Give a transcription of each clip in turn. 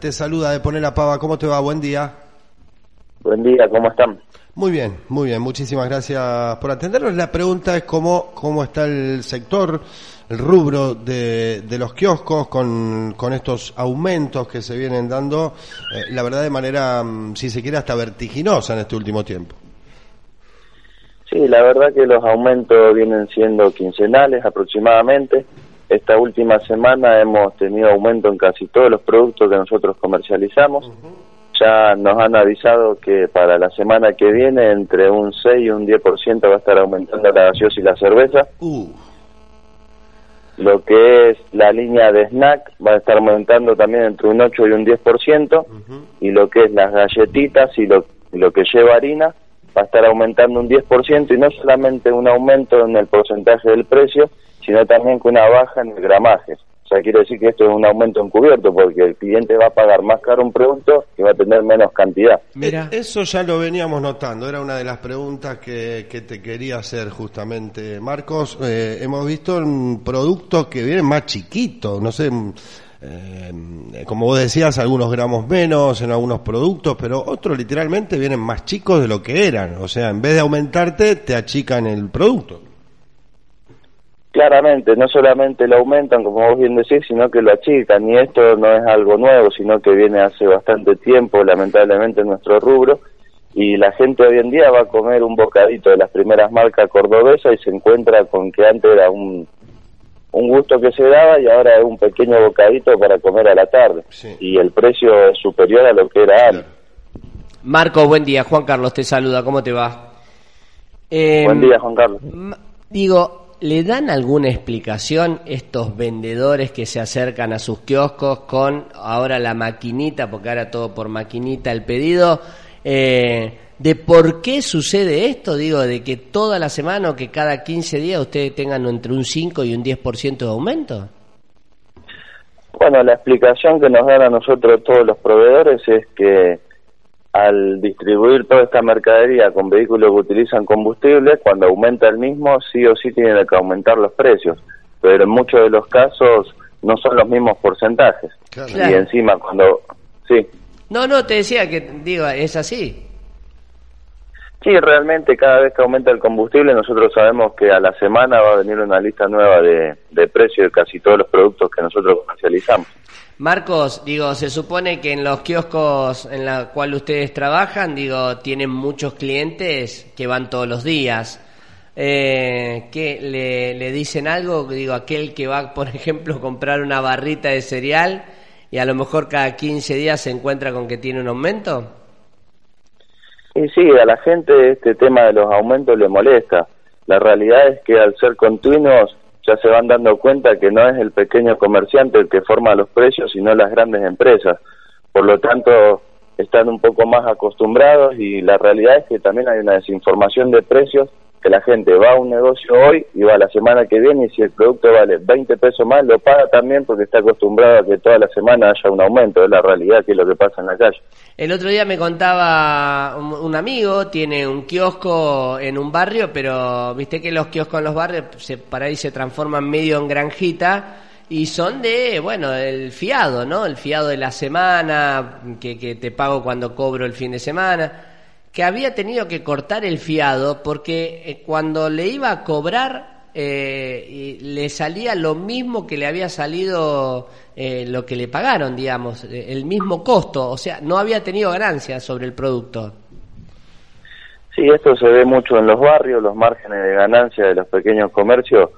Te saluda de Poner la Pava. ¿Cómo te va? Buen día. Buen día, ¿cómo están? Muy bien, muy bien. Muchísimas gracias por atendernos. La pregunta es cómo, cómo está el sector, el rubro de, de los kioscos con, con estos aumentos que se vienen dando, eh, la verdad de manera, mm, si se quiere, hasta vertiginosa en este último tiempo. Sí, la verdad que los aumentos vienen siendo quincenales aproximadamente. Esta última semana hemos tenido aumento en casi todos los productos que nosotros comercializamos. Ya nos han avisado que para la semana que viene entre un 6 y un 10% va a estar aumentando la gaseosa y la cerveza. Uh, Lo que es la línea de snack va a estar aumentando también entre un 8 y un 10%. Y lo que es las galletitas y lo, lo que lleva harina va a estar aumentando un 10% y no solamente un aumento en el porcentaje del precio, sino también con una baja en el gramaje. O sea, quiere decir que esto es un aumento encubierto porque el cliente va a pagar más caro un producto y va a tener menos cantidad. Eh, Eso ya lo veníamos notando, era una de las preguntas que, que te quería hacer justamente, Marcos. Eh, hemos visto un producto que viene más chiquito, no sé, mm, eh, como vos decías, algunos gramos menos en algunos productos, pero otros literalmente vienen más chicos de lo que eran. O sea, en vez de aumentarte, te achican el producto. Claramente, no solamente lo aumentan, como vos bien decís, sino que lo achican. Y esto no es algo nuevo, sino que viene hace bastante tiempo, lamentablemente, en nuestro rubro. Y la gente hoy en día va a comer un bocadito de las primeras marcas cordobesas y se encuentra con que antes era un, un gusto que se daba y ahora es un pequeño bocadito para comer a la tarde. Sí. Y el precio es superior a lo que era antes. Marco, buen día. Juan Carlos te saluda. ¿Cómo te va? Eh, Buen día, Juan Carlos. Digo, ¿le dan alguna explicación estos vendedores que se acercan a sus kioscos con ahora la maquinita, porque ahora todo por maquinita el pedido, eh, de por qué sucede esto? Digo, de que toda la semana o que cada 15 días ustedes tengan entre un 5 y un 10% de aumento. Bueno, la explicación que nos dan a nosotros todos los proveedores es que al distribuir toda esta mercadería con vehículos que utilizan combustible, cuando aumenta el mismo, sí o sí tienen que aumentar los precios. Pero en muchos de los casos no son los mismos porcentajes. Claro. Y encima cuando... Sí, No, no, te decía que, digo, es así. Sí, realmente cada vez que aumenta el combustible nosotros sabemos que a la semana va a venir una lista nueva de, de precios de casi todos los productos que nosotros comercializamos. Marcos, digo, se supone que en los kioscos en la cual ustedes trabajan, digo, tienen muchos clientes que van todos los días. Eh, ¿qué, le, le dicen algo? Digo, aquel que va, por ejemplo, a comprar una barrita de cereal y a lo mejor cada 15 días se encuentra con que tiene un aumento. Y sí, a la gente este tema de los aumentos le molesta. La realidad es que al ser continuos ya se van dando cuenta que no es el pequeño comerciante el que forma los precios, sino las grandes empresas. Por lo tanto, están un poco más acostumbrados y la realidad es que también hay una desinformación de precios que la gente va a un negocio hoy y va la semana que viene y si el producto vale 20 pesos más lo paga también porque está acostumbrado a que toda la semana haya un aumento, es la realidad que es lo que pasa en la calle. El otro día me contaba un, un amigo, tiene un kiosco en un barrio, pero viste que los kioscos en los barrios se, para ahí se transforman medio en granjita y son de, bueno, el fiado, ¿no? El fiado de la semana, que, que te pago cuando cobro el fin de semana, que había tenido que cortar el fiado porque eh, cuando le iba a cobrar eh, le salía lo mismo que le había salido eh, lo que le pagaron, digamos, eh, el mismo costo, o sea, no había tenido ganancia sobre el producto. Sí, esto se ve mucho en los barrios, los márgenes de ganancia de los pequeños comercios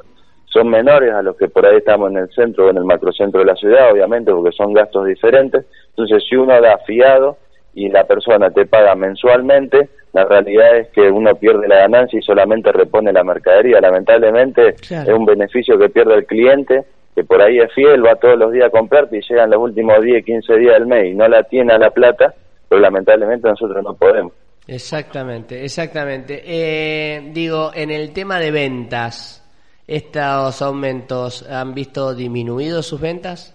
son menores a los que por ahí estamos en el centro o en el macrocentro de la ciudad, obviamente, porque son gastos diferentes. Entonces, si uno da fiado y la persona te paga mensualmente, la realidad es que uno pierde la ganancia y solamente repone la mercadería. Lamentablemente Claro. es un beneficio que pierde el cliente que por ahí es fiel, va todos los días a comprarte y llegan los últimos 10, 15 días del mes y no la tiene a la plata, pero lamentablemente nosotros no podemos. Exactamente, exactamente. Eh, digo, en el tema de ventas, ¿estos aumentos han visto disminuidos sus ventas?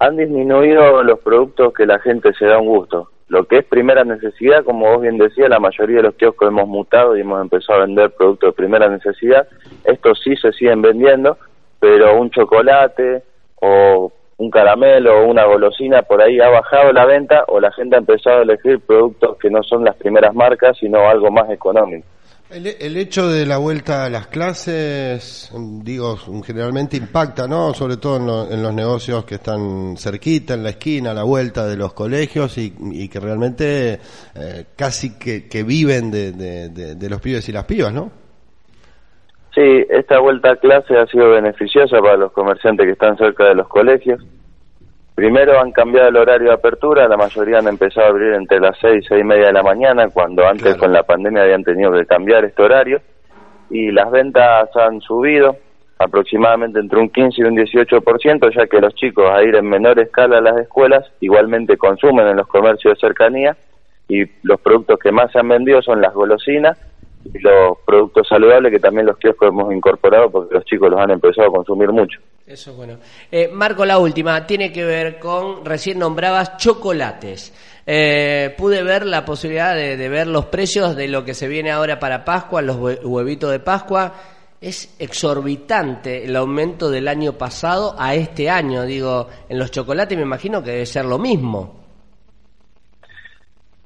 Han disminuido los productos que la gente se da un gusto. Lo que es primera necesidad, como vos bien decías, la mayoría de los kioscos hemos mutado y hemos empezado a vender productos de primera necesidad. Estos sí se siguen vendiendo, pero un chocolate o un caramelo o una golosina por ahí ha bajado la venta o la gente ha empezado a elegir productos que no son las primeras marcas, sino algo más económico. El, hecho de la vuelta a las clases, digo, generalmente impacta, ¿no? Sobre todo en, los negocios que están cerquita, en la esquina, a la vuelta de los colegios y, que realmente eh, casi que, viven de, de, los pibes y las pibas, ¿no? Sí, esta vuelta a clase ha sido beneficiosa para los comerciantes que están cerca de los colegios. Primero han cambiado el horario de apertura, la mayoría han empezado a abrir entre las seis y seis y media de la mañana, cuando antes con la pandemia habían tenido que cambiar este horario, y las ventas han subido aproximadamente entre un 15 y un 18%, ya que los chicos a ir en menor escala a las escuelas igualmente consumen en los comercios de cercanía, y los productos que más se han vendido son las golosinas los productos saludables que también los kioscos hemos incorporado porque los chicos los han empezado a consumir mucho. Eso es bueno. Eh, Marco, la última tiene que ver con, recién nombrabas chocolates. Eh, pude ver la posibilidad de, ver los precios de lo que se viene ahora para Pascua, los huevitos de Pascua. Es exorbitante el aumento del año pasado a este año. Digo, en los chocolates me imagino que debe ser lo mismo.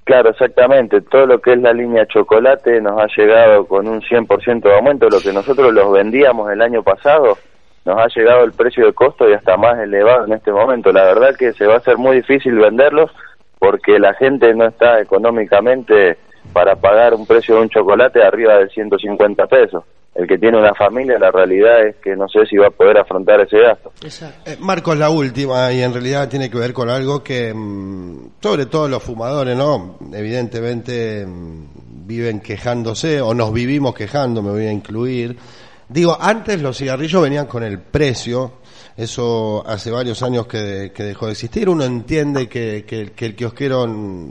Claro, exactamente. Todo lo que es la línea chocolate nos ha llegado con un 100% de aumento. Lo que nosotros los vendíamos el año pasado, nos ha llegado el precio de costo y hasta más elevado en este momento. La verdad que se va a hacer muy difícil venderlos porque la gente no está económicamente para pagar un precio de un chocolate arriba de 150 pesos el que tiene una familia, la realidad es que no sé si va a poder afrontar ese gasto. Eh, Marcos, la última, y en realidad tiene que ver con algo que, mm, sobre todo los fumadores, ¿no? Evidentemente mm, viven quejándose, o nos vivimos quejando, me voy a incluir. Digo, antes los cigarrillos venían con el precio, eso hace varios años que, dejó de existir. Uno entiende que, el kiosquero,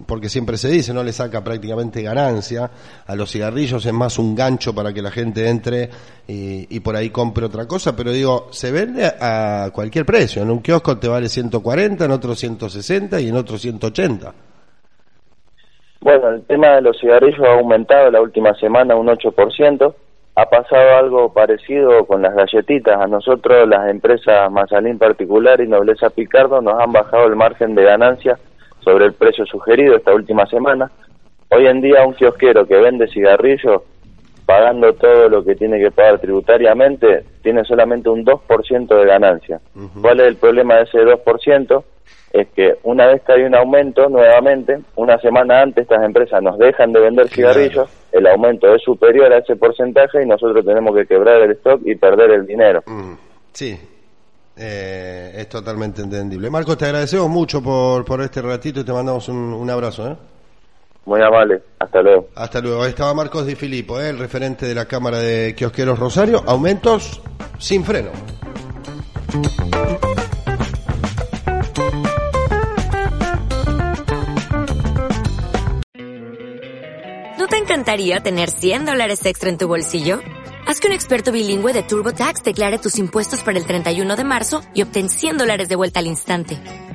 porque siempre se dice, no le saca prácticamente ganancia a los cigarrillos, es más un gancho para que la gente entre y, por ahí compre otra cosa, pero digo, se vende a cualquier precio. En un kiosco te vale 140, en otro 160 y en otro 180. Bueno, el tema de los cigarrillos ha aumentado la última semana un 8% ha pasado algo parecido con las galletitas. A nosotros, las empresas Mazalín particular y Nobleza Picardo, nos han bajado el margen de ganancia sobre el precio sugerido esta última semana. Hoy en día, un kiosquero que vende cigarrillos, pagando todo lo que tiene que pagar tributariamente, tiene solamente un 2% de ganancia. ¿Cuál es el problema de ese 2%? es que una vez que hay un aumento nuevamente, una semana antes estas empresas nos dejan de vender cigarrillos, el aumento es superior a ese porcentaje y nosotros tenemos que quebrar el stock y perder el dinero. Mm, sí, eh, es totalmente entendible. Marcos, te agradecemos mucho por, por este ratito y te mandamos un, abrazo. ¿eh? Muy amable, hasta luego. Hasta luego. Ahí estaba Marcos Di Filippo, ¿eh? el referente de la Cámara de Kiosqueros Rosario. Aumentos sin freno. encantaría tener 100 dólares extra en tu bolsillo? Haz que un experto bilingüe de TurboTax declare tus impuestos para el 31 de marzo y obtén 100 dólares de vuelta al instante.